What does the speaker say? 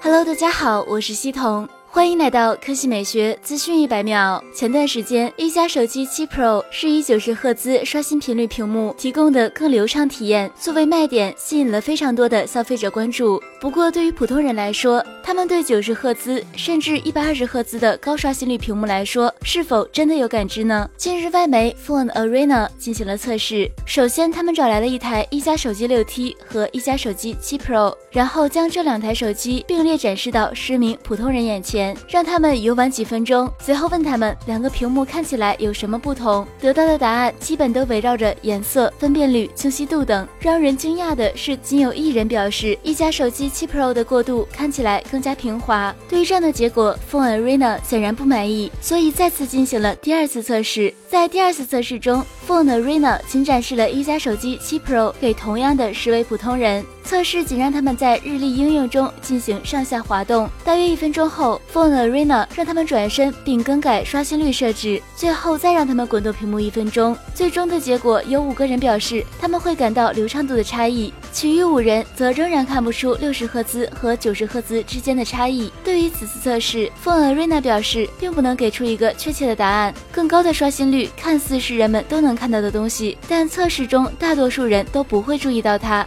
Hello，大家好，我是西彤。欢迎来到科技美学资讯一百秒。前段时间，一加手机七 Pro 是以九十赫兹刷新频率屏幕提供的更流畅体验作为卖点，吸引了非常多的消费者关注。不过，对于普通人来说，他们对九十赫兹甚至一百二十赫兹的高刷新率屏幕来说，是否真的有感知呢？近日，外媒 Phone Arena 进行了测试。首先，他们找来了一台一加手机六 T 和一加手机七 Pro，然后将这两台手机并列展示到十名普通人眼前。让他们游玩几分钟，随后问他们两个屏幕看起来有什么不同，得到的答案基本都围绕着颜色、分辨率、清晰度等。让人惊讶的是，仅有一人表示一加手机七 Pro 的过渡看起来更更加平滑。对于这样的结果，Phone Arena 显然不满意，所以再次进行了第二次测试。在第二次测试中，Phone Arena 仅展示了一加手机七 Pro 给同样的十位普通人。测试仅让他们在日历应用中进行上下滑动，大约一分钟后，Phone Arena 让他们转身并更改刷新率设置，最后再让他们滚动屏幕一分钟。最终的结果有五个人表示他们会感到流畅度的差异，其余五人则仍然看不出六十赫兹和九十赫兹之间的差异。对于此次测试，Phone Arena 表示并不能给出一个确切的答案。更高的刷新率看似是人们都能看到的东西，但测试中大多数人都不会注意到它。